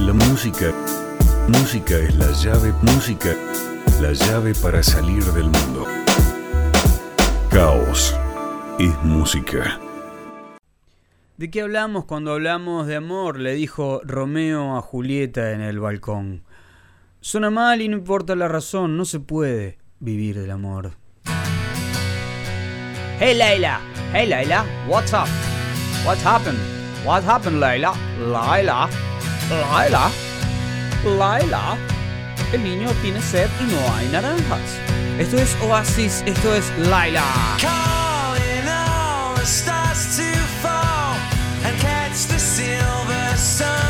La música, música es la llave, música, la llave para salir del mundo. Caos es música. ¿De qué hablamos cuando hablamos de amor? Le dijo Romeo a Julieta en el balcón. Suena mal y no importa la razón, no se puede vivir del amor. Hey Leila, hey Leila, what's up? What happened? What happened, Leila? Leila, Leila, Leila. El niño tiene sed y no hay naranjas. Esto es Oasis, esto es Laila. Stars to fall and catch the silver sunlight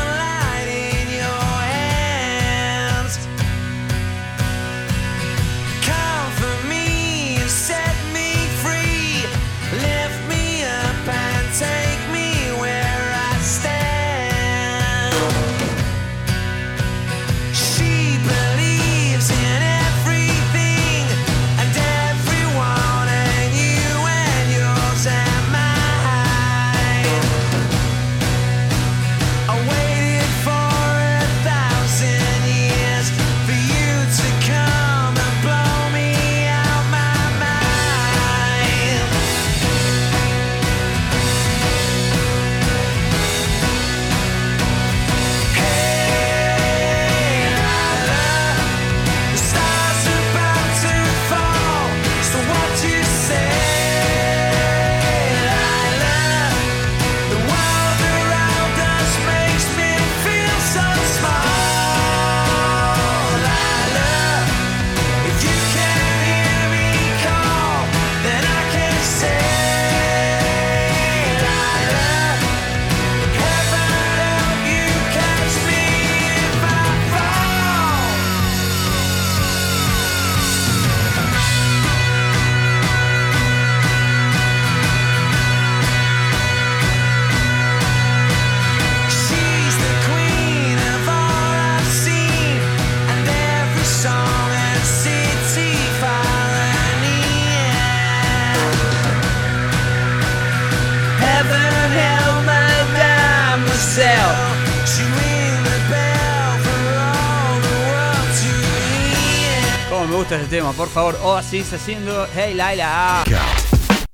tema, por favor. Oasis haciendo Hey Laila.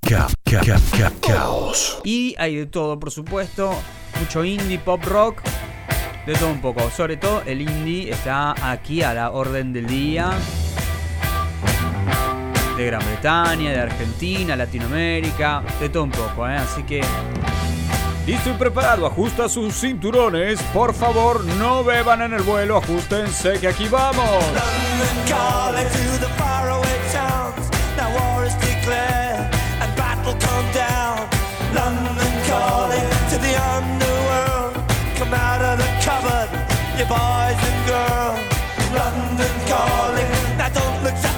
Ca, ca, ca, ca, caos. Y hay de todo, por supuesto. Mucho indie, pop rock. De todo un poco. Sobre todo el indie está aquí a la orden del día. De Gran Bretaña, de Argentina, Latinoamérica. De todo un poco, ¿eh? Así que... Listo y preparado, ajusta sus cinturones. Por favor, no beban en el vuelo, ajustense que aquí vamos. London calling. Now war is declared and battle come down. London calling to the underworld. Come out of the cupboard, you boys and girls. London calling. Now don't look us.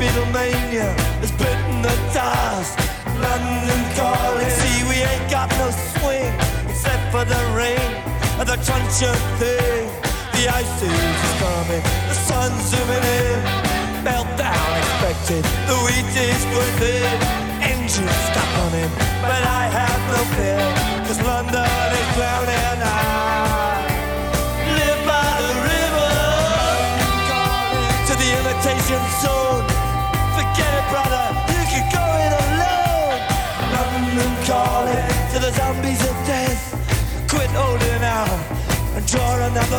Beatlemania London calling. See, we ain't got no swing except for the rain and the truncheon thing. The ice is coming, the sun's zooming in. Meltdown expected, the wheat is going thin. Engines stop running,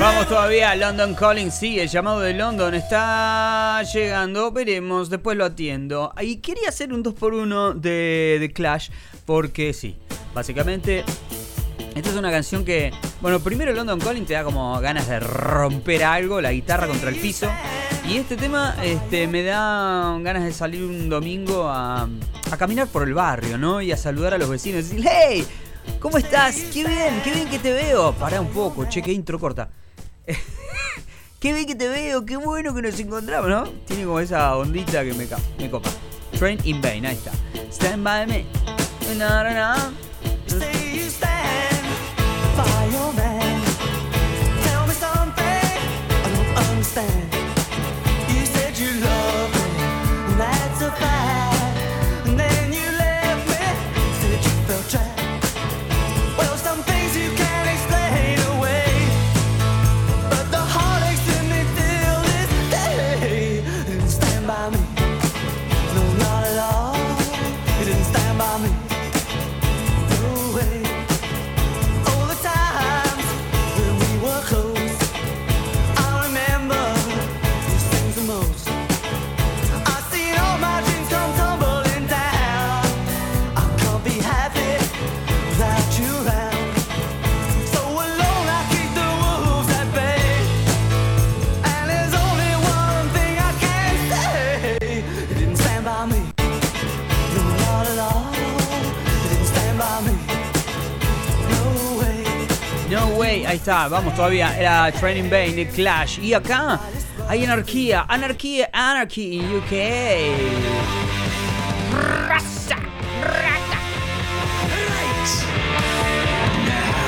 Vamos todavía a London Calling. Sí, el llamado de London está llegando. Veremos, después lo atiendo. Y quería hacer un 2x1 de, de Clash porque sí, básicamente esta es una canción que, bueno, primero London Calling te da como ganas de romper algo, la guitarra contra el piso. Y este tema este, me da ganas de salir un domingo a, a caminar por el barrio, ¿no? Y a saludar a los vecinos decir, ¡Hey! ¿Cómo estás? ¡Qué bien! ¡Qué bien que te veo! Pará un poco, che, que intro corta. qué bien que te veo, qué bueno que nos encontramos, ¿no? Tiene como esa ondita que me, me copa. Train in Vain, ahí está. Stand by me. No, no, no. vamos todavía. Era Training Bane de Clash. Y acá hay anarquía, anarquía, anarchy en UK.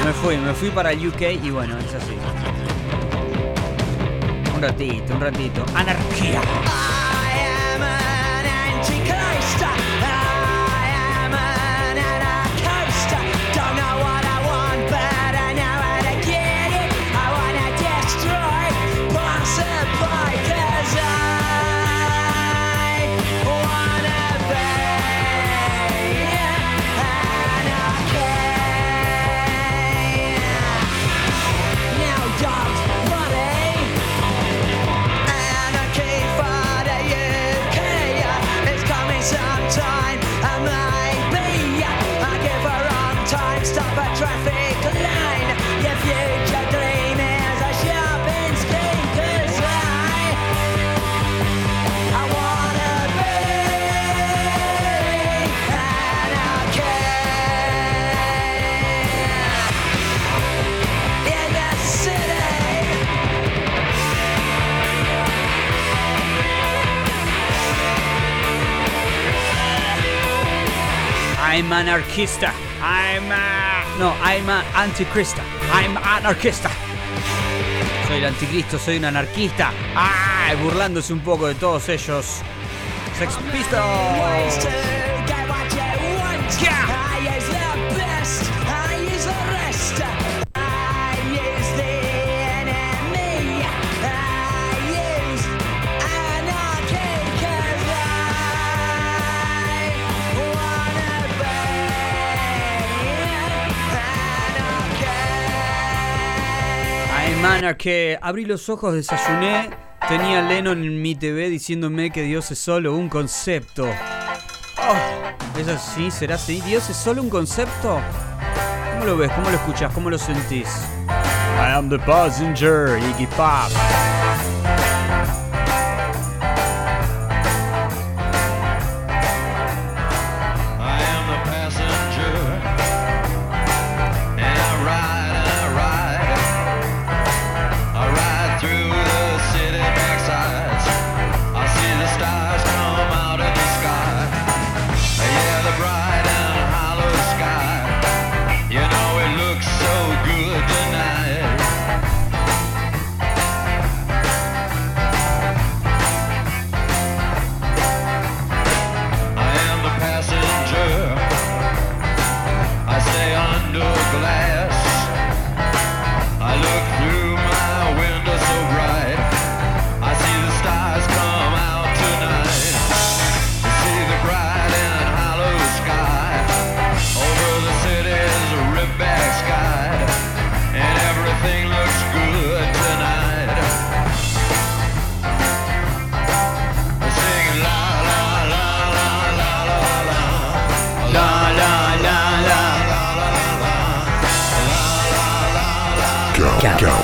Me fui, me fui para el UK y bueno, es así. Un ratito, un ratito. Anarquía. I'm anarquista. I'm a... No, I'm a anticrista. I'm anarquista. Soy el anticristo, soy un anarquista. ¡Ay! Burlándose un poco de todos ellos. Sex Pistols. semana que abrí los ojos, desayuné, tenía Lennon en mi TV diciéndome que Dios es solo un concepto. Oh, ¿Es así? ¿Será así? ¿Dios es solo un concepto? ¿Cómo lo ves? ¿Cómo lo escuchas? ¿Cómo lo sentís? I am the passenger, Iggy Pop.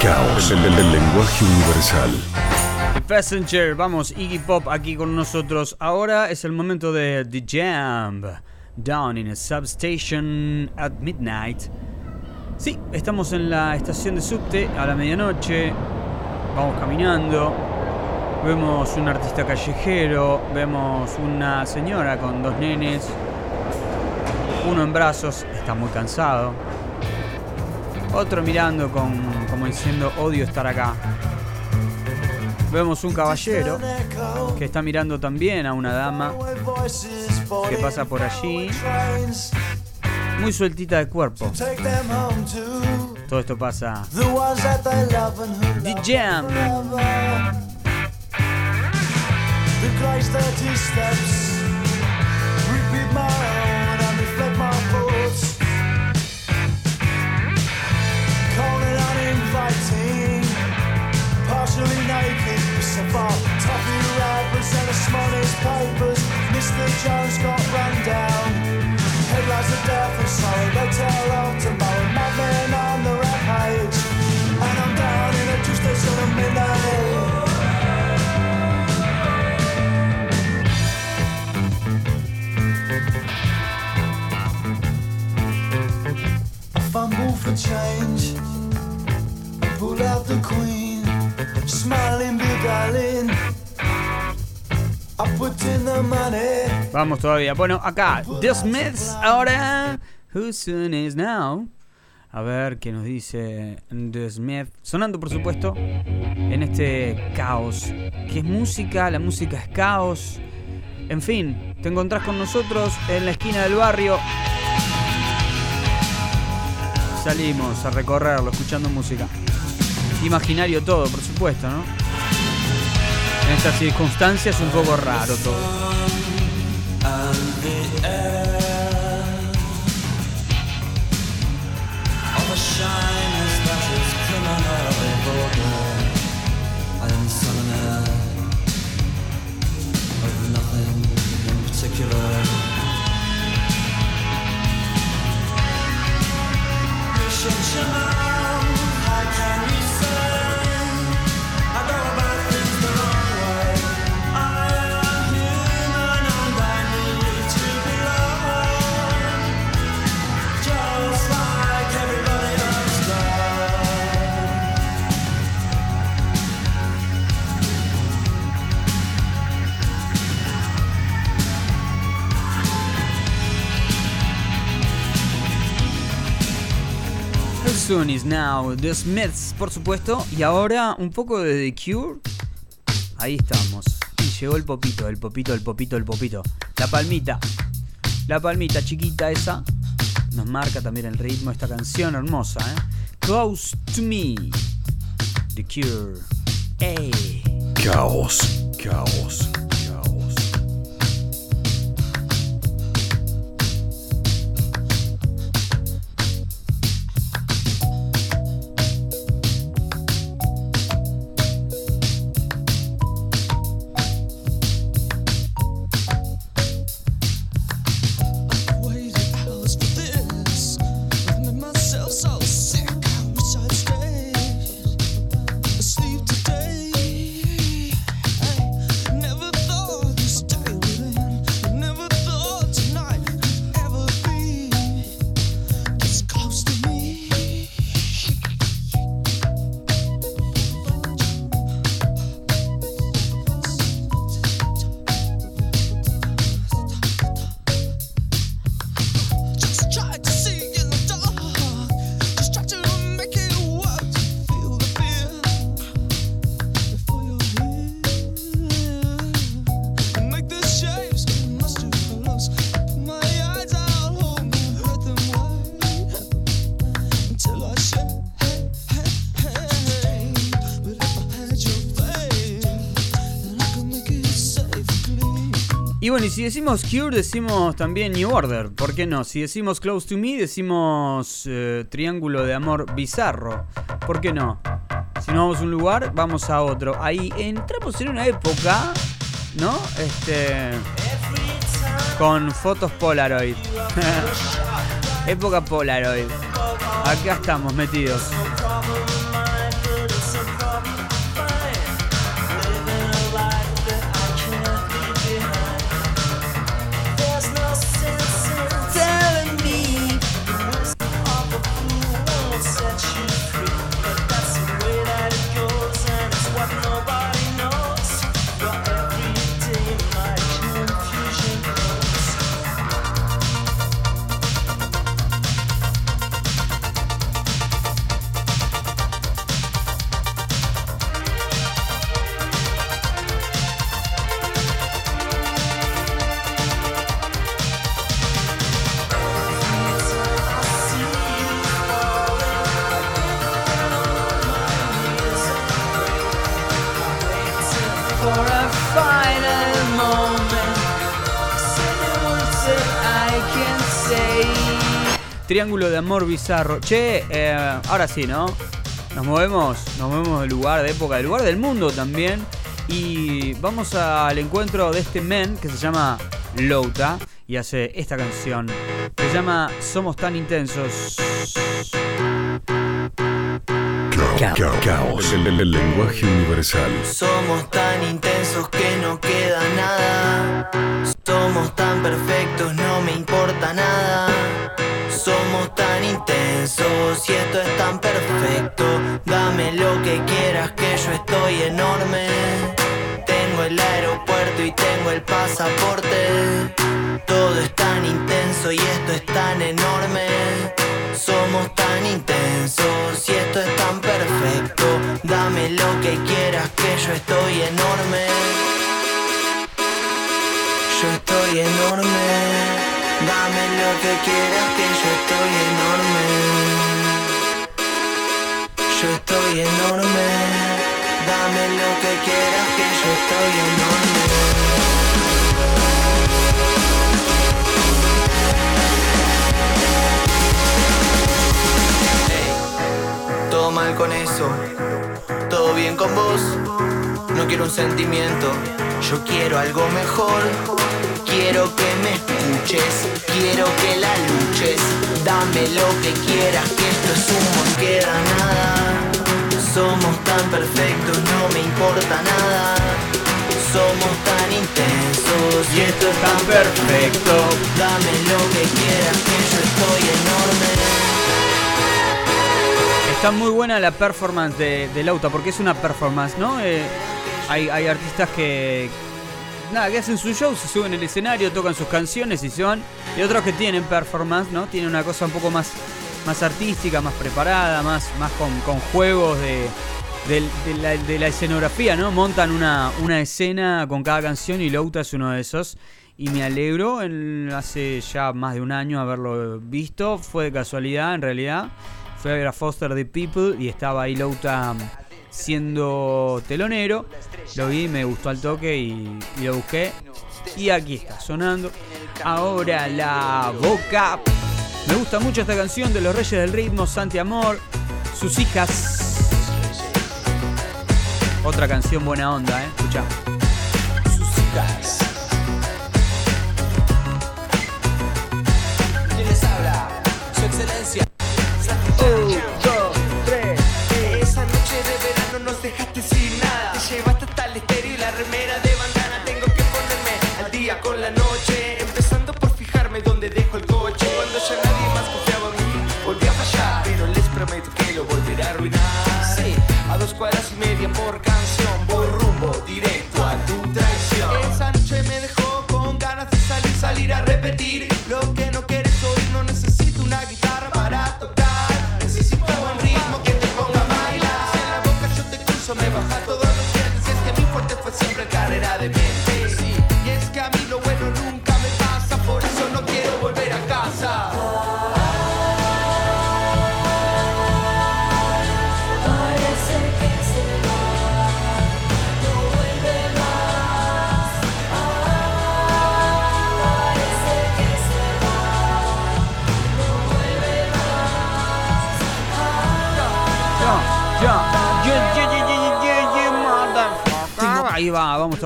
caos. El, el, lenguaje universal. Passenger, vamos, Iggy Pop aquí con nosotros. Ahora es el momento de The Jam. Down in a substation at midnight. Sí, estamos en la estación de subte a la medianoche. Vamos caminando. Vemos un artista callejero. Vemos una señora con dos nenes. Uno en brazos, está muy cansado. Otro mirando con como diciendo, odio estar acá. Vemos un caballero que está mirando también a una dama que pasa por allí, muy sueltita de cuerpo. Todo esto pasa. The Jam. Partially naked. So far, toffee rappers and the smallest papers. Mr. Jones got run down. Headlines of death and sorrow. Tell of tomorrow. Madmen Vamos todavía. Bueno, acá, The Smiths ahora. Who soon is now? A ver qué nos dice The Smith. Sonando, por supuesto, en este caos. Que es música, la música es caos. En fin, te encontrás con nosotros en la esquina del barrio. Salimos a recorrerlo escuchando música. Imaginario todo, por supuesto, ¿no? En estas circunstancias un poco raro todo. Soon is now? The Smiths, por supuesto. Y ahora un poco de The Cure. Ahí estamos. Y llegó el popito, el popito, el popito, el popito. La palmita. La palmita chiquita esa. Nos marca también el ritmo de esta canción hermosa, ¿eh? Close to me. The Cure. Ey. Caos, caos, caos. Bueno, y si decimos Cure, decimos también New Order. ¿Por qué no? Si decimos Close to Me, decimos eh, Triángulo de Amor Bizarro. ¿Por qué no? Si no vamos a un lugar, vamos a otro. Ahí entramos en una época, ¿no? Este. Con fotos Polaroid. época Polaroid. Acá estamos metidos. Triángulo de Amor Bizarro. Che, eh, ahora sí, ¿no? Nos movemos, nos movemos del lugar, de época, del lugar del mundo también. Y vamos al encuentro de este men que se llama Louta y hace esta canción. Se llama Somos tan intensos. Caos. Caos. El, el- el lenguaje universal. Somos tan intensos que no queda nada. Somos tan perfectos, no me importa nada. Somos tan intensos y esto es tan perfecto. Dame lo que quieras, que yo estoy enorme. Tengo el aeropuerto y tengo el pasaporte. Todo es tan intenso y esto es tan enorme. Somos tan intensos y esto es tan perfecto. Dame lo que quieras, que yo estoy enorme. Yo estoy enorme. Dame lo que quieras, que yo estoy enorme. Yo estoy enorme. Dame lo que quieras, que yo estoy enorme. Todo mal con eso, todo bien con vos. No quiero un sentimiento, yo quiero algo mejor. Quiero que me escuches, quiero que la luches. Dame lo que quieras, que esto es humo, queda nada. Somos tan perfectos, no me importa nada. Somos tan intensos y esto es tan perfecto. Dame lo que quieras, que yo estoy enorme. Está muy buena la performance de, de Lauta, porque es una performance, ¿no? Eh, hay, hay artistas que. Nada, que hacen su show, se suben al escenario, tocan sus canciones y se van. Y otros que tienen performance, ¿no? Tienen una cosa un poco más, más artística, más preparada, más, más con, juegos de, de la, de la escenografía, ¿no? Montan una, una escena con cada canción y Lauta es uno de esos. Y me alegro, en- hace ya más de un año haberlo visto. Fue de casualidad, en realidad. Fui a ver a Foster the People y estaba ahí Lauta siendo telonero. Lo vi, me gustó al toque y, lo busqué. Y aquí está, sonando. Ahora la boca. Me gusta mucho esta canción de los Reyes del Ritmo, Santi Amor, sus hijas. Otra canción buena onda, ¿eh? Escucha. sus hijas.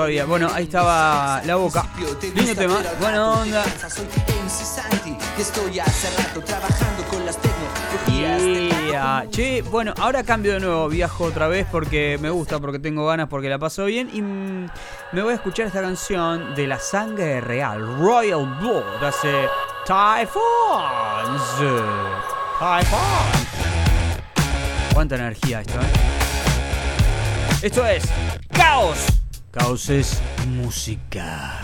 Todavía. Bueno, ahí estaba la boca. Lindo tema, buena onda. Yeah. Che, bueno, ahora cambio de nuevo, viajo otra vez porque me gusta, porque tengo ganas, porque la paso bien y mm, me voy a escuchar esta canción de la sangre real, Royal Blood, hace Typhoons. Typhoons. Cuánta energía esto, ¿eh? Esto es Caos. Caos es música.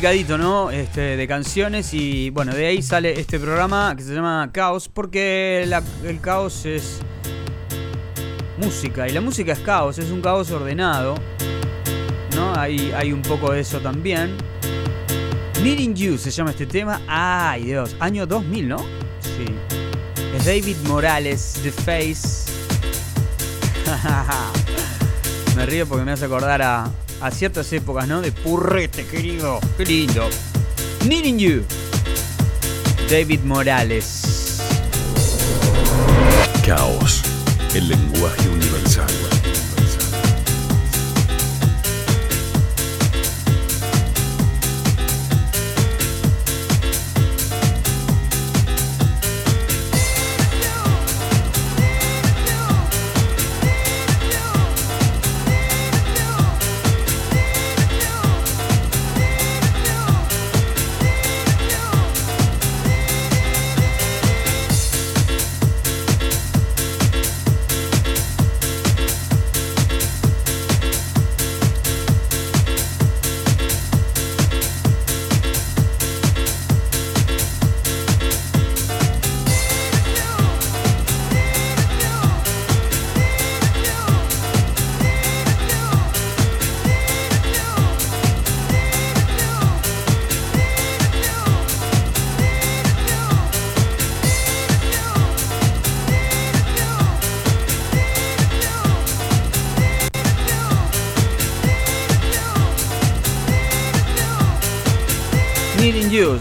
Picadito, ¿no? Este, de canciones y bueno, de ahí sale este programa que se llama Caos porque el caos es música y la música es caos, es un caos ordenado, ¿no? Hay, hay un poco de eso también. Needing You se llama este tema. Ay, Dios, año 2000, ¿no? Sí. Es David Morales, The Face. me río porque me hace acordar a, a ciertas épocas, ¿no? De purrete, querido. Qué lindo. Needing You. David Morales. Caos, el lenguaje universal.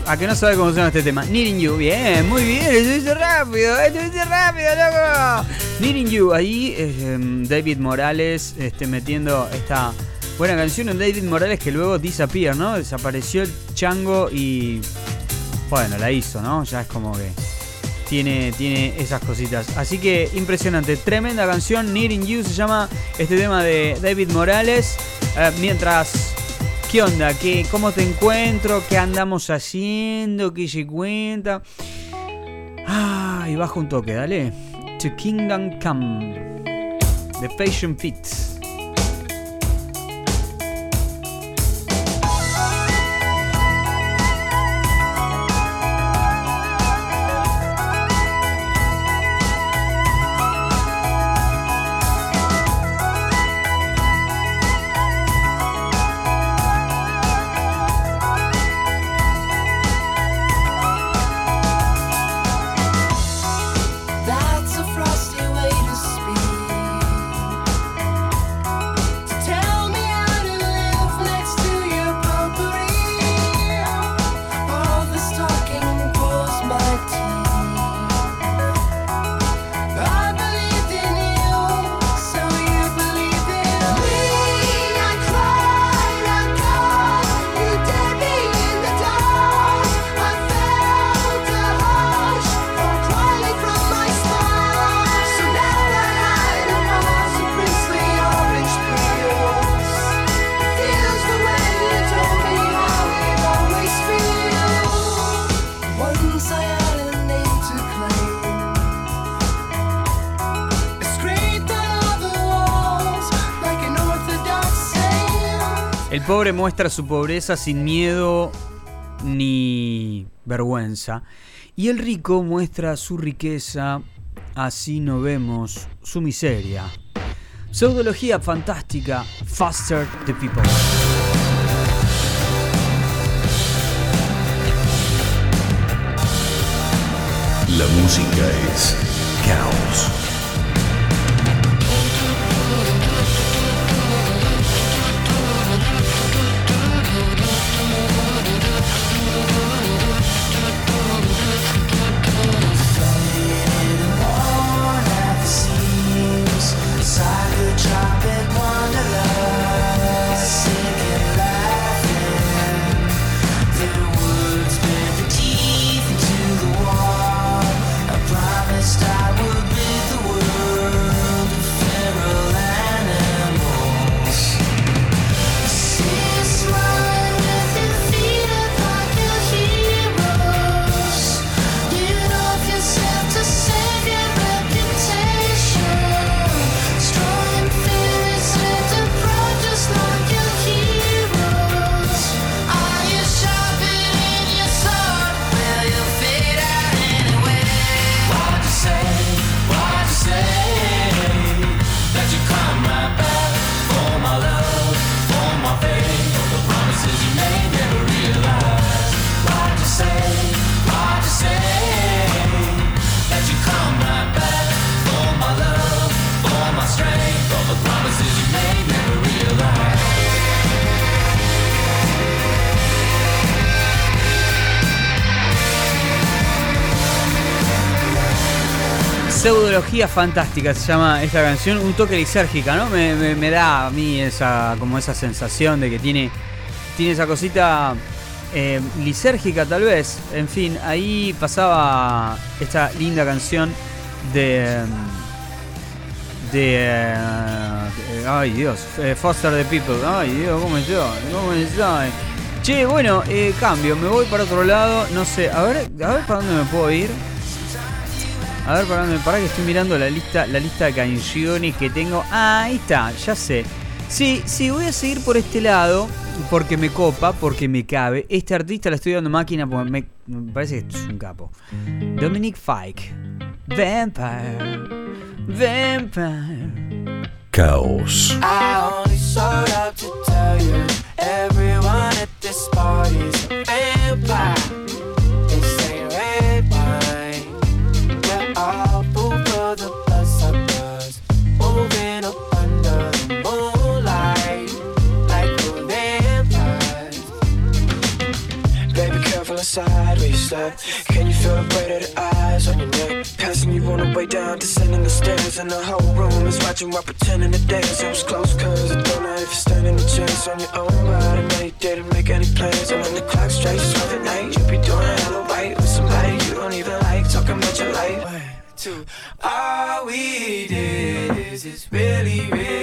¿A que no sabe cómo llama este tema? Needing You. Bien, muy bien. Estuviste rápido. Estuviste rápido, loco. Needing You. Ahí eh, David Morales este, metiendo esta buena canción. Un David Morales que luego disappear, ¿no? Desapareció el chango y. Bueno, la hizo, ¿no? Ya es como que. Tiene, tiene esas cositas. Así que impresionante. Tremenda canción. Needing You se llama este tema de David Morales. Eh, mientras ¿Qué onda? ¿Qué, ¿Cómo te encuentro? ¿Qué andamos haciendo? ¿Qué se cuenta? Ah, y bajo un toque, dale. To Kingdom Come. The Passion Pit. Pobre muestra su pobreza sin miedo ni vergüenza. Y el rico muestra su riqueza, así no vemos su miseria. Pseudología fantástica, Faster the People. La música es caos. Fantástica se llama esta canción, un toque lisérgica, ¿no? Me, da a mí esa, como esa sensación de que tiene, tiene esa cosita eh, lisérgica tal vez. En fin, ahí pasaba esta linda canción de... De... eh, ay Dios, eh, Foster the People. Ay Dios, ¿cómo estoy? ¿Cómo estoy? Che, bueno, eh, cambio, me voy para otro lado, no sé, a ver, a ver para dónde me puedo ir. A ver, dónde, para que estoy mirando la lista, la lista de canciones que tengo. Ah, ahí está, ya sé. Sí, sí, voy a seguir por este lado porque me copa, porque me cabe. Este artista le estoy dando máquina porque me, me parece que es un capo. Dominic Fike. Vampire. Vampire. Caos. I step. Can you feel the weight of the eyes on your neck? Passing you on the way down, descending the stairs, and the whole room is watching while pretending to dance. It was close, cause I don't know if you're standing a chance on your own, but I know you didn't make any plans. And when the clock strikes 12 at night, you be doing hella right with somebody you don't even like, talking about your life. One, two. All we did is this really red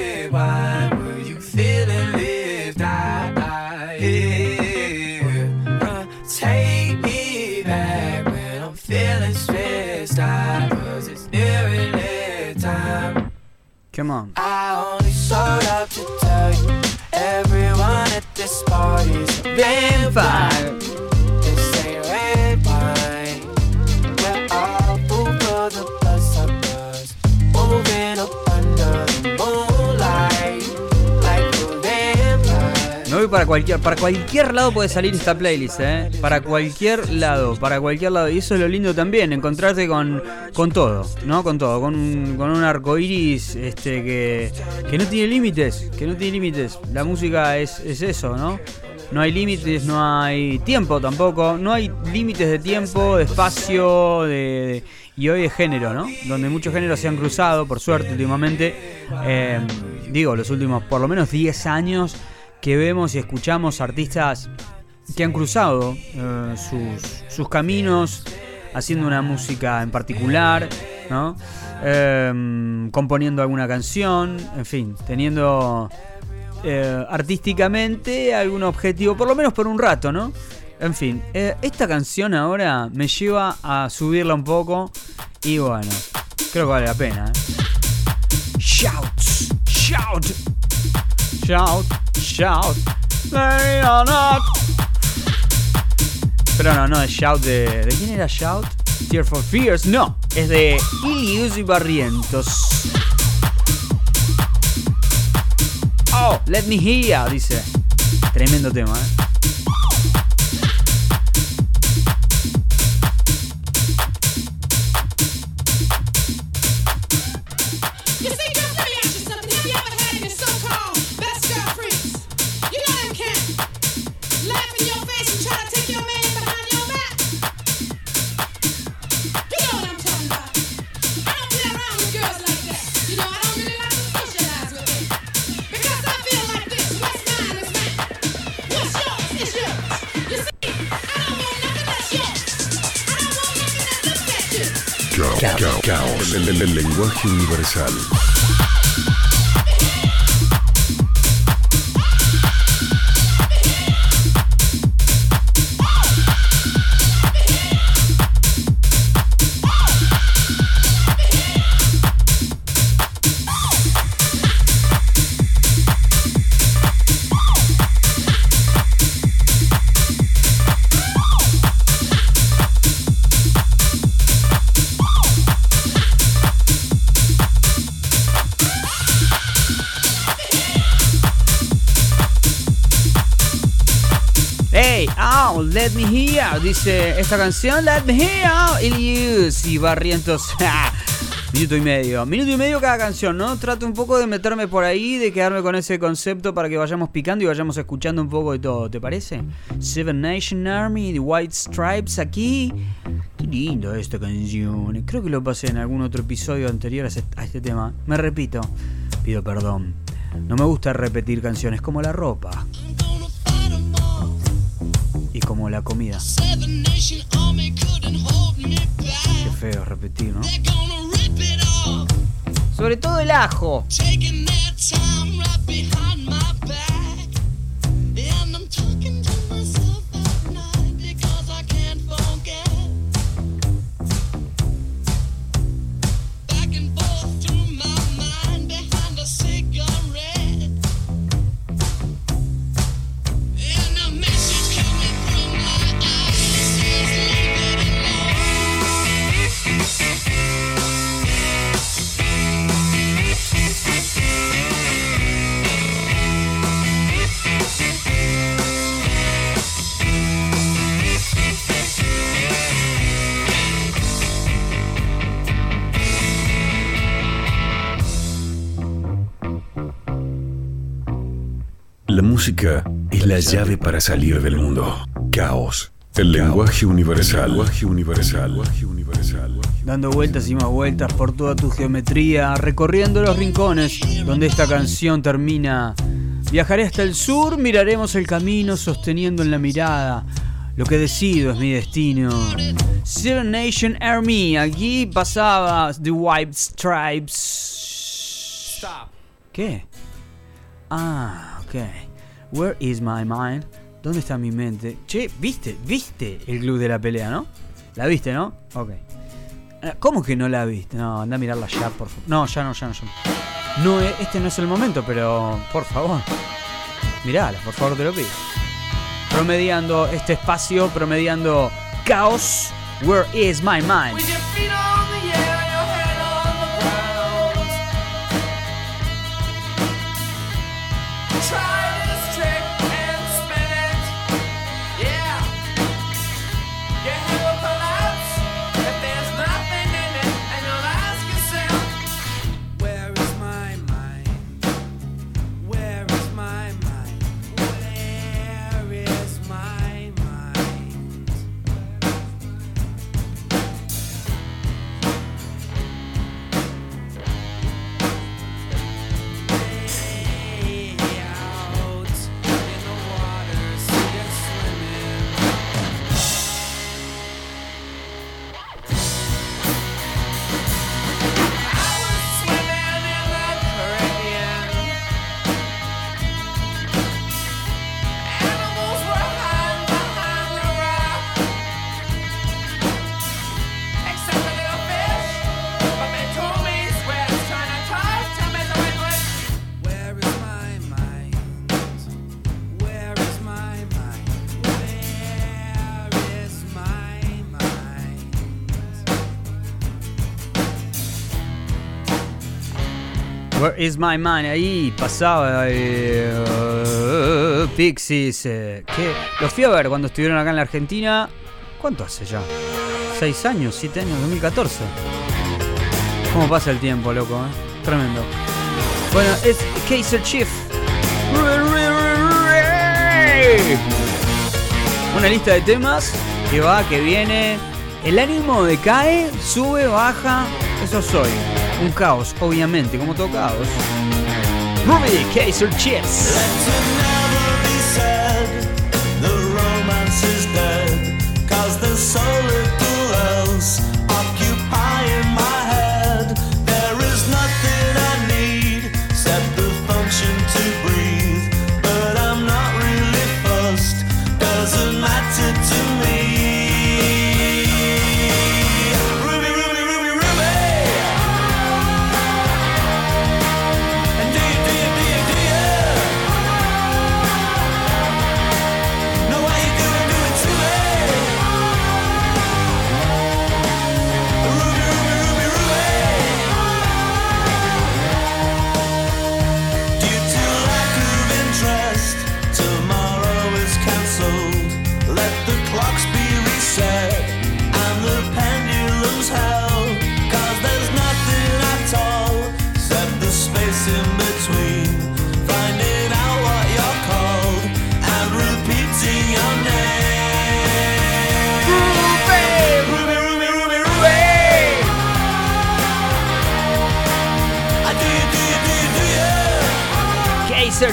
Come on. I only showed up to tell you everyone at this party's a vampire. Para cualquier, para cualquier lado puede salir esta playlist, ¿eh? Para cualquier lado, para cualquier lado. Y eso es lo lindo también, encontrarte con, con todo, ¿no? Con todo, con con un arco iris este, que, que no tiene límites, que no tiene límites. La música es, es eso, ¿no? No hay límites, no hay tiempo tampoco, no hay límites de tiempo, de espacio, de, de- y hoy de género, ¿no? Donde muchos géneros se han cruzado, por suerte, últimamente. Eh, digo, los últimos por lo menos 10 años que vemos y escuchamos artistas que han cruzado eh, sus, caminos haciendo una música en particular, ¿no? Eh, componiendo alguna canción, en fin, teniendo eh, artísticamente algún objetivo, por lo menos por un rato, ¿no? En fin, eh, esta canción ahora me lleva a subirla un poco y bueno, creo que vale la pena. Shout, shout, shout, shout, they are not. Pero no, no es Shout de. ¿De quién era Shout? Tear for Fears. No, es de Ilius y Barrientos. Oh, let me hear, dice. Tremendo tema, ¿eh? Caos. El, el- el lenguaje universal. Let me hear, dice esta canción, let me hear, Ilius y Barrientos. Minuto y medio. Minuto y medio cada canción, ¿no? Trato un poco de meterme por ahí, de quedarme con ese concepto para que vayamos picando y vayamos escuchando un poco de todo, ¿te parece? Seven Nation Army, The White Stripes aquí. Qué lindo esta canción. Creo que lo pasé en algún otro episodio anterior a este tema. Me repito, pido perdón. No me gusta repetir canciones como la ropa y como la comida. Qué feo repetir, ¿no? Sobre todo el ajo. La música es la llave para salir del mundo. Caos. El lenguaje universal. lenguaje. Dando vueltas y más vueltas por toda tu geometría, recorriendo los rincones donde esta canción termina. Viajaré hasta el sur, miraremos el camino sosteniendo en la mirada. Lo que decido es mi destino. Seven Nation Army, aquí pasaba The White Stripes. Stop. ¿Qué? Ah, ok. Where is my mind? ¿Dónde está mi mente? Che, ¿viste? ¿Viste el club de la pelea, no? ¿La viste, no? Ok. Eh, ¿Cómo que no la viste? No, anda a mirarla ya, por favor. No, ya no, ya no, ya no. No, eh, este no es el momento, pero por favor. Mirala, por favor, te lo pido. Promediando este espacio, promediando caos. Where is my mind? Where is my mind? Ahí pasaba eh, Pixies. eh, que los fui a ver cuando estuvieron acá en la Argentina. ¿Cuánto hace ya? ¿Seis años? ¿Siete años? ¿2014? ¿Cómo pasa el tiempo, loco? eh? Tremendo. Bueno, es Kaiser Chief. Una lista de temas que va, que viene. El ánimo decae, sube, baja. Eso soy. Un caos, obviamente, como todo caos. Ruby Kaiser Chiefs.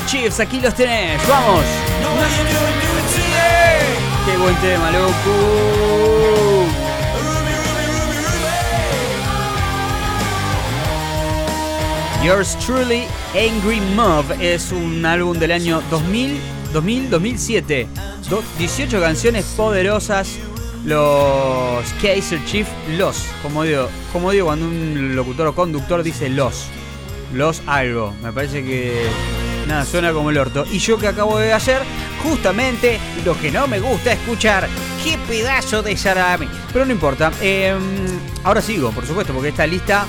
Chiefs, aquí los tenés, vamos. Qué buen tema, loco. Yours Truly, Angry Mob es un álbum del año 2000, 2000, 2007. Do- 18 canciones poderosas. Los Kaiser Chief, los, como digo, como digo cuando un locutor o conductor dice los, los algo. Me parece que nada, suena como el orto. Y yo que acabo de hacer justamente lo que no me gusta escuchar. ¡Qué pedazo de salami! Pero no importa. Eh, ahora sigo, por supuesto, porque esta lista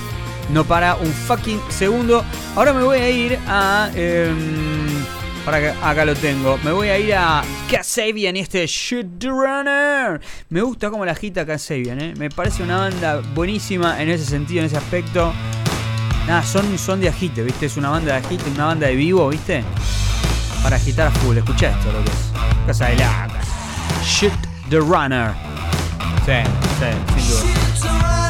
no para un fucking segundo. Ahora me voy a ir a. em, para que acá lo tengo. Me voy a ir a Kasabian y este Shoot Runner. Me gusta cómo la agita Kasabian, ¿eh? Me parece una banda buenísima en ese sentido, en ese aspecto. Nada, son, son de agite, ¿viste? Es una banda de agite, una banda de vivo, ¿viste? Para agitar a full. Escucha esto lo que es. Casa de la. Shoot the Runner. Sí, sí, sin duda.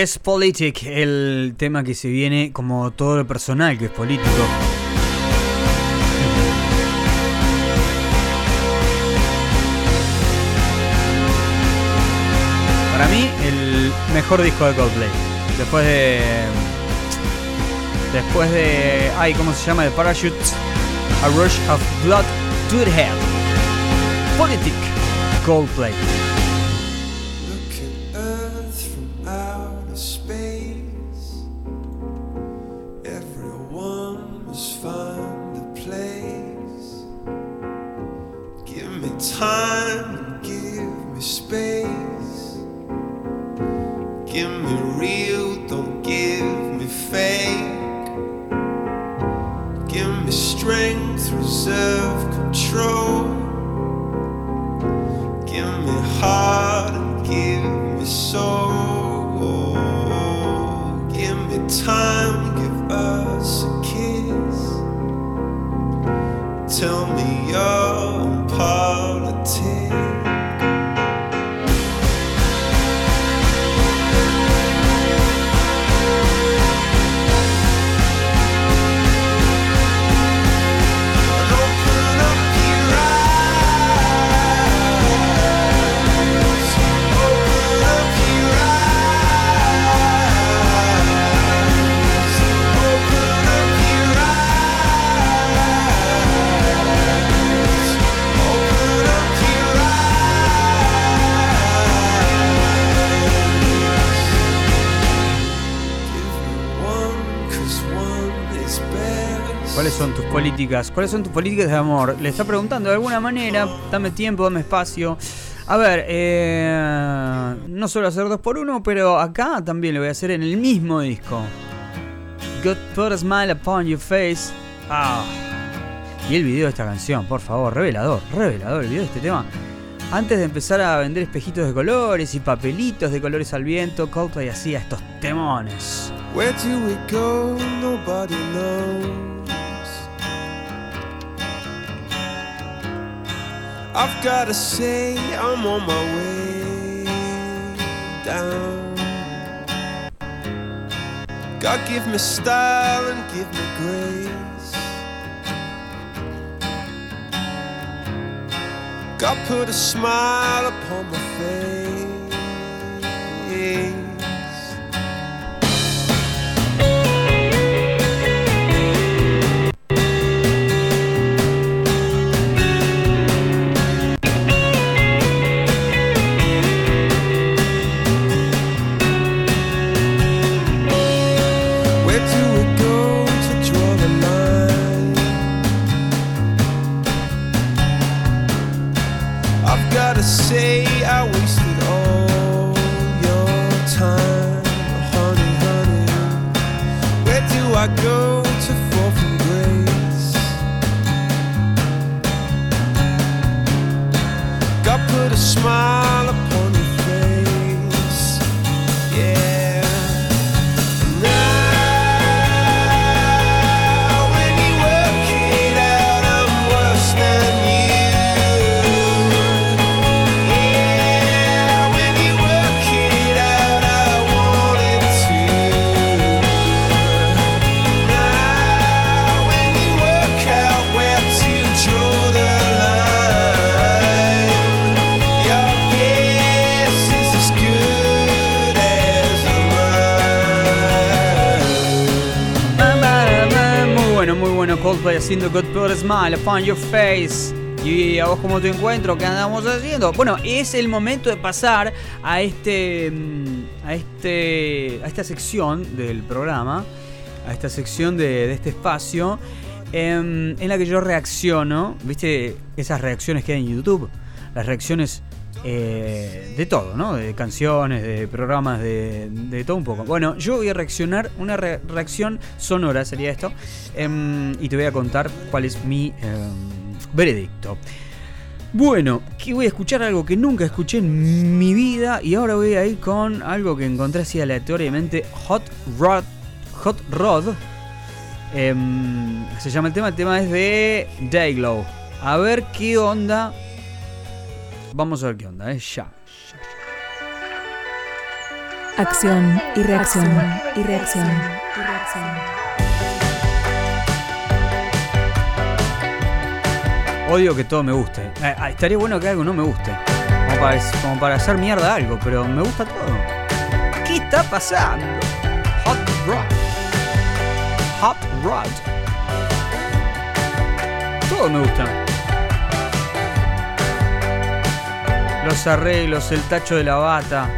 Y es Politic, el tema que se viene como todo lo personal que es político. Para mí, el mejor disco de Coldplay. Después de. Después de. Ay, ¿cómo se llama? De Parachutes. A Rush of Blood to the Head. Politic. Coldplay. Time give me space. Give me real, don't give me fake. Give me strength, reserve control. Give me heart and give me soul. Give me time, give us a kiss. Tell me you're son tus políticas? ¿Cuáles son tus políticas de amor? Le está preguntando de alguna manera. Dame tiempo, dame espacio. A ver, eh, no suelo hacer dos por uno, pero acá también lo voy a hacer en el mismo disco. God put a smile upon your face. Ah. Y el video de esta canción, por favor, revelador, revelador el video de este tema. Antes de empezar a vender espejitos de colores y papelitos de colores al viento, Coldplay hacía estos temones. Where do we go? Nobody knows. I've gotta say, I'm on my way down. God give me style and give me grace. God put a smile upon my face. I go to fall from grace? God put a smile upon haciendo Good Put Smile upon your face. Y a vos cómo te encuentro, ¿qué andamos haciendo? Bueno, es el momento de pasar a este mm, a este a esta sección del programa, a esta sección de, de este espacio em, en la que yo reacciono, ¿viste? Esas reacciones que hay en YouTube, las reacciones eh, de todo, ¿no? De canciones, de programas, de, de todo un poco. Bueno, yo voy a reaccionar, una re- reacción sonora sería esto, em, y te voy a contar cuál es mi em, veredicto. Bueno, que voy a escuchar algo que nunca escuché en mi vida y ahora voy a ir con algo que encontré así aleatoriamente, Hot Rod. Hot Rod. Em, se llama el tema, el tema es de Dayglow. A ver qué onda. Vamos a ver qué onda, eh, ya. Acción y reacción y reacción y reacción. Odio que todo me guste. Eh, ah, estaría bueno que algo no me guste. Como para, como para hacer mierda algo, pero me gusta todo. ¿Qué está pasando? Hot Rod. Hot Rod. Todo me gusta. Los arreglos, el tacho de la bata,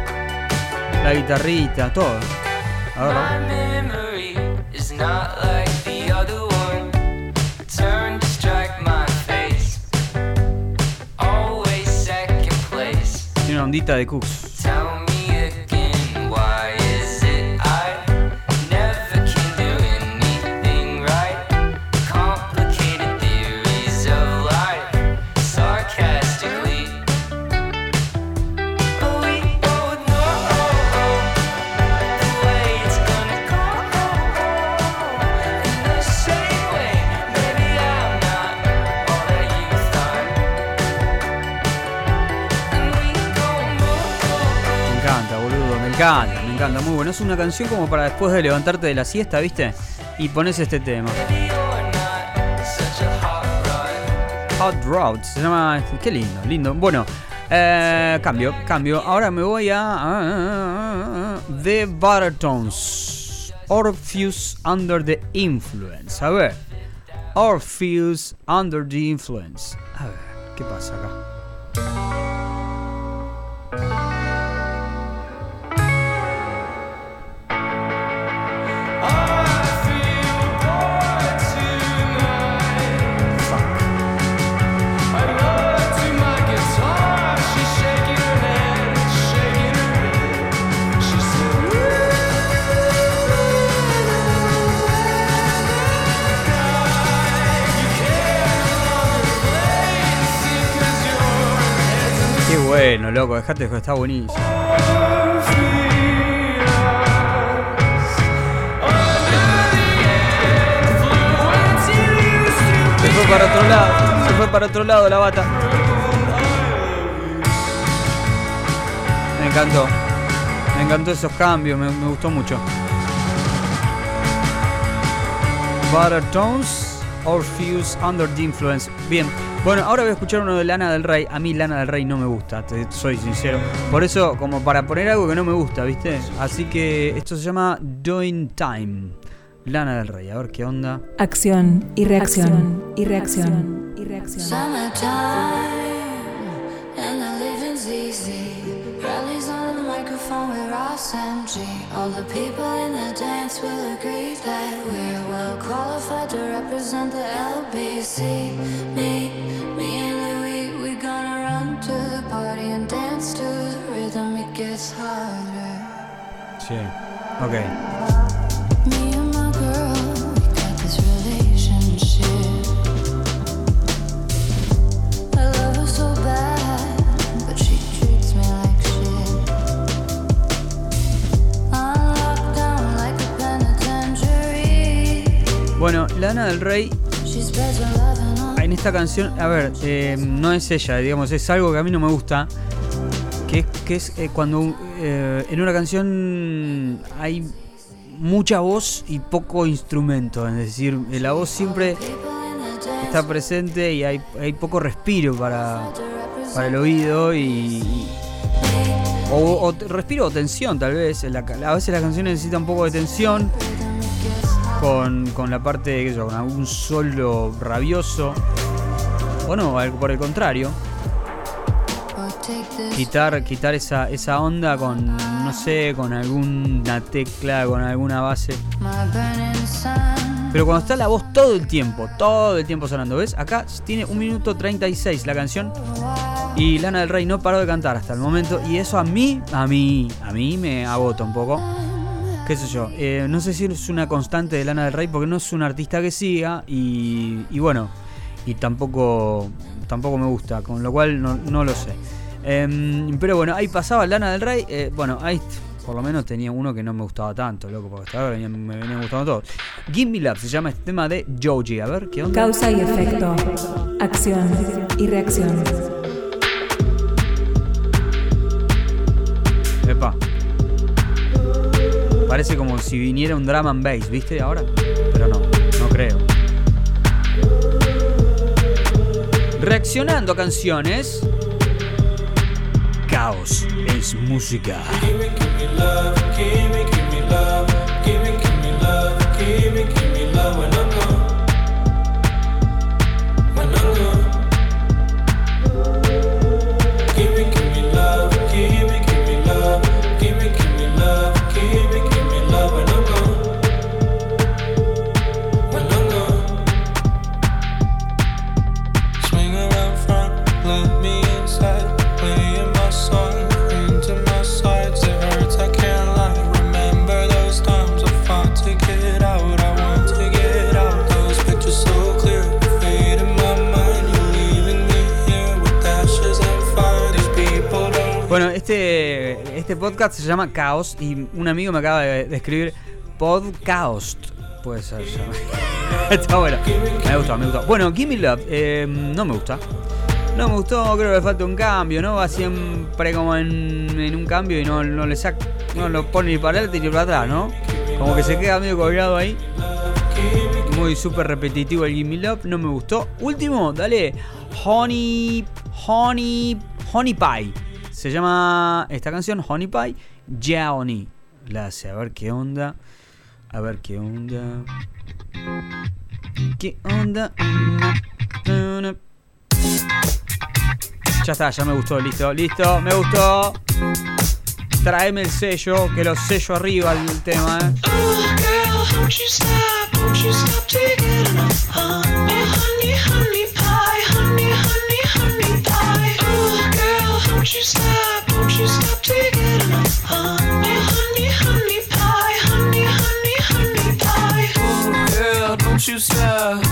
la guitarrita, todo. A ver, a My ver. memory is not like the other one. Turn to strike my face. Always second place. Tiene una ondita de Cooks. Encanta, me encanta, muy bueno. Es una canción como para después de levantarte de la siesta, ¿viste? Y pones este tema. Hot Rod, se llama. Qué lindo, lindo. Bueno, eh, cambio, cambio. Ahora me voy a. The Bartones. Orpheus Under the Influence. A ver. Orpheus Under the Influence. A ver, ¿qué pasa acá? Bueno, loco, dejate de está buenísimo. Se fue para otro lado, se fue para otro lado la bata. Me encantó. Me encantó esos cambios, me, gustó mucho. Buttertones, Orpheus Under the Influence. Bien, bueno, ahora voy a escuchar uno de Lana del Rey. A mí Lana del Rey no me gusta, te soy sincero. Por eso, como para poner algo que no me gusta, ¿viste? Así que esto se llama Doing Time. Lana del Rey, a ver qué onda. Acción y reacción y reacción y reacción. Summertime and microphone with Ross and G. All the people in the dance will agree that we're well qualified to represent the LBC. Me, me and Louis, we gonna run to the party and dance to the rhythm. It gets harder. Sí. Ok. Bueno, Lana del Rey en esta canción, a ver, eh, no es ella, digamos, es algo que a mí no me gusta. Que es, que es eh, cuando eh, en una canción hay mucha voz y poco instrumento. Es decir, la voz siempre está presente y hay, hay poco respiro para, para el oído y. o, respiro o tensión, tal vez. A veces las canciones necesitan un poco de tensión. Con, con la parte, qué sé yo, con algún solo rabioso. O no, por el contrario, quitar, quitar esa, esa onda con, no sé, con alguna tecla, con alguna base. Pero cuando está la voz todo el tiempo, todo el tiempo sonando, ¿ves? Acá tiene un minuto 36 la canción y Lana del Rey no paró de cantar hasta el momento y eso a mí, a mí, a mí me agota un poco. ¿Qué sé yo? eh, no sé si es una constante de Lana del Rey porque no es un artista que siga y, bueno, y tampoco, tampoco me gusta, con lo cual no, no lo sé. Em, pero bueno, ahí pasaba Lana del Rey. eh, bueno, ahí por lo menos tenía uno que no me gustaba tanto, loco, porque hasta ahora me venían gustando todos. Give Me Love se llama este tema de Joji. A ver, ¿qué onda? Causa y efecto. Acción y reacción. Parece como si viniera un drum and bass, ¿viste? Ahora. Pero no, no creo. Reaccionando a canciones. Caos es música. Este, este podcast se llama Caos y un amigo me acaba de, escribir Podcast. Puede ser. Está bueno. Me gustó, me gustó. Bueno, Gimme Love, eh, no me gusta. No me gustó, creo que le falta un cambio, ¿no? Va siempre como en, en un cambio y no, no le saca, no lo pone ni para adelante ni para atrás, ¿no? Como que se queda medio colgado ahí. Muy súper repetitivo el Gimme Love, no me gustó. Último, dale. Honey. Honey. Honey Pie. Se llama esta canción Honey Pie. Johnny. La hace, a ver qué onda. A ver qué onda. ¿Qué onda? Ya está, ya me gustó, listo, listo, me gustó. Tráeme el sello, que lo sello arriba el tema, eh. Girl, don't don't you stop, don't you stop taking enough, huh? Oh, honey, honey pie, honey, honey, honey pie. Ooh, girl, don't you stop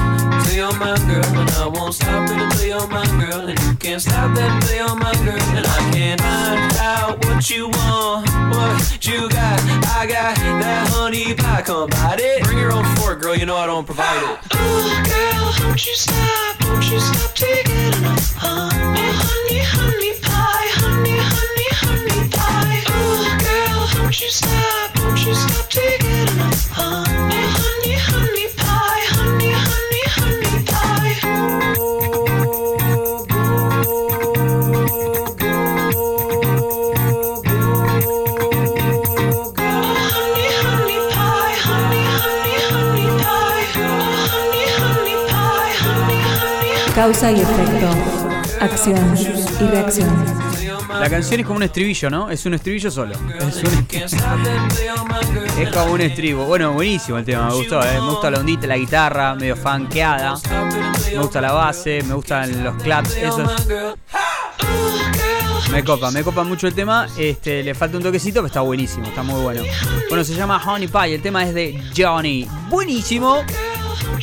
till you're my girl, and I won't stop it until you're my girl, and you can't stop that until you're my girl, and I can't find out what you want, what you got. I got that honey pie, come bite it. Bring your own fork, girl, you know I don't provide it. Oh, girl, don't you stop, don't you stop taking enough, huh? Honey, honey pie, Causa y efecto. Acción y reacción. La canción es como un estribillo, ¿no? Es un estribillo solo. Es, un- es como un estribo. Bueno, buenísimo el tema, me gustó, ¿eh? Me gusta la ondita, la guitarra, medio funkeada. Me gusta la base, me gustan los claps, Me copa, me copa mucho el tema. Este, le falta un toquecito, pero está buenísimo, está muy bueno. Bueno, se llama Honey Pie, el tema es de Johnny. Buenísimo.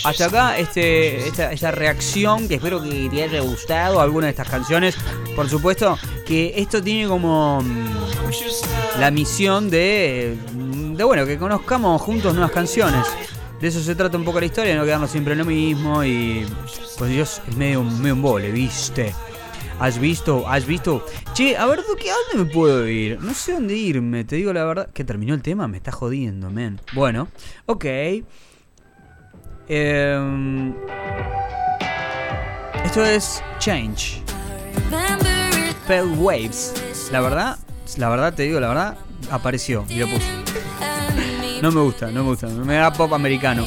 Hasta acá este, esta, esta reacción que espero que te haya gustado alguna de estas canciones. Por supuesto que esto tiene como mm, la misión de, mm, de bueno, que conozcamos juntos nuevas canciones. De eso se trata un poco la historia, no quedarnos siempre en lo mismo y pues Dios es medio, medio un vole, ¿viste? ¿Has visto? ¿Has visto? Che, a ver, ¿a dónde me puedo ir? No sé dónde irme, te digo la verdad. ¿Que terminó el tema? Me está jodiendo, men. Bueno, ok. Em, esto es Change. Pale Waves. La verdad, la verdad, te digo la verdad, apareció y lo puse. No me gusta, no me gusta. Me da pop americano.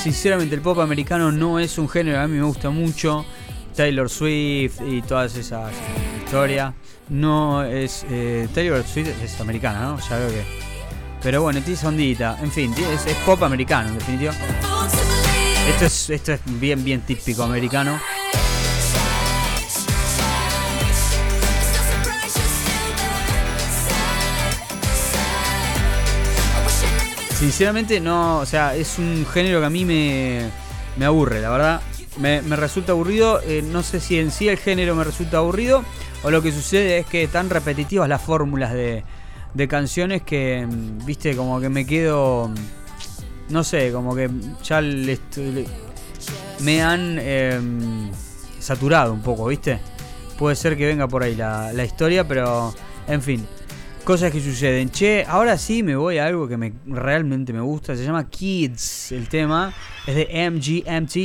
Sinceramente, el pop americano no es un género a mí me gusta mucho. Taylor Swift y todas esas historias. No es. eh, Taylor Swift es americana, ¿no? Ya veo que. Pero bueno, tiene esa ondita. En fin, es, es pop americano, en definitiva. Esto es, esto es bien, bien típico americano. Sinceramente no, o sea, es un género que a mí me, me aburre, la verdad. Me, me resulta aburrido, eh, no sé si en sí el género me resulta aburrido o lo que sucede es que están repetitivas las fórmulas de, de canciones que, mm, viste, como que me quedo, mm, no sé, como que ya le me han eh, saturado un poco, viste. Puede ser que venga por ahí la, la historia, pero en fin. Cosas que suceden. Che, ahora sí me voy a algo que me, realmente me gusta. Se llama Kids. El tema es de MGMT.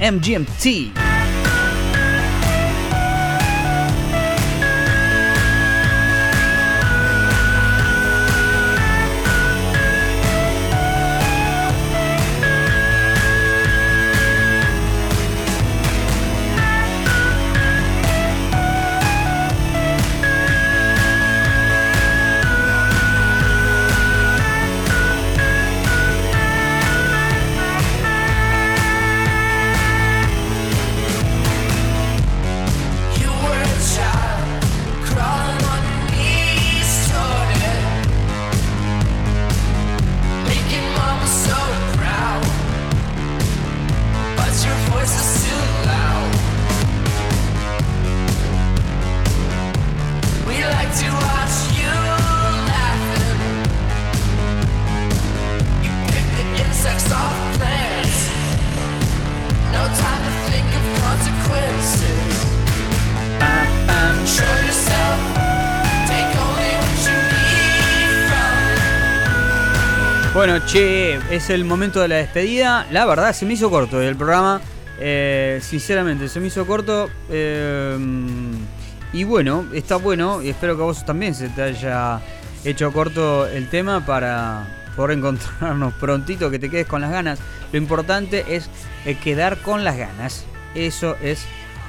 MGMT. Bueno, che, es el momento de la despedida. La verdad, se me hizo corto el programa. Eh, sinceramente, se me hizo corto. eh, y bueno, está bueno. Y espero que a vos también se te haya hecho corto el tema para poder encontrarnos prontito, que te quedes con las ganas. Lo importante es eh, quedar con las ganas. Eso es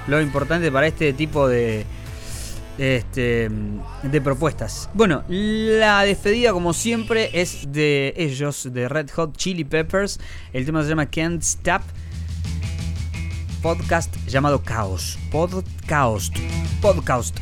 lo importante para este tipo de, este, de propuestas. Bueno, la despedida como siempre es de ellos, de Red Hot Chili Peppers. El tema se llama Can't Stop. Podcast llamado Caos. Podcast. Podcast.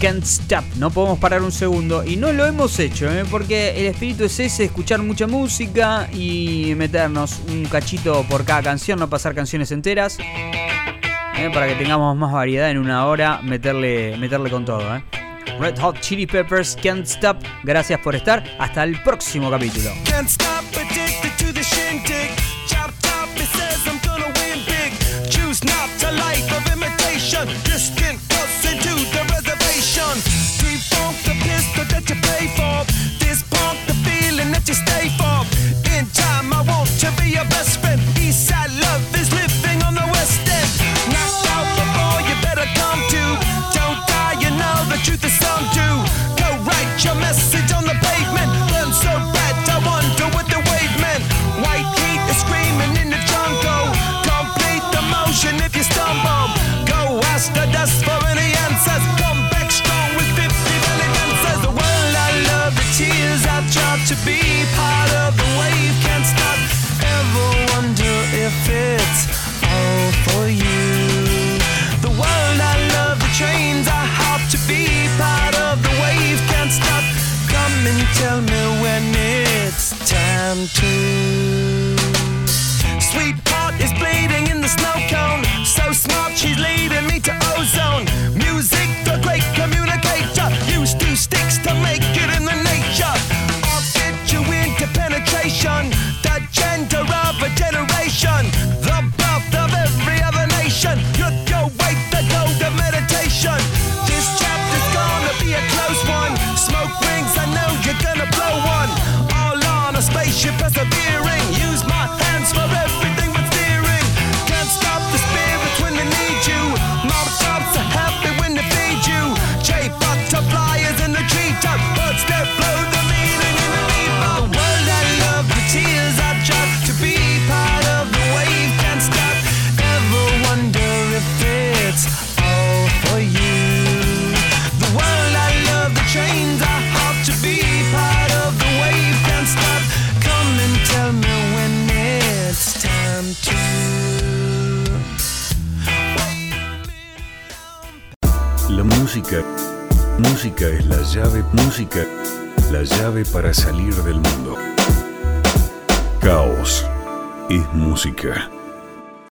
Can't Stop. No podemos parar un segundo. Y no lo hemos hecho, ¿eh? porque el espíritu es ese, escuchar mucha música y meternos un cachito por cada canción, no pasar canciones enteras. ¿eh? Para que tengamos más variedad en una hora, meterle, meterle con todo. ¿eh? Red Hot Chili Peppers, Can't Stop. Gracias por estar. Hasta el próximo capítulo. That you pay for.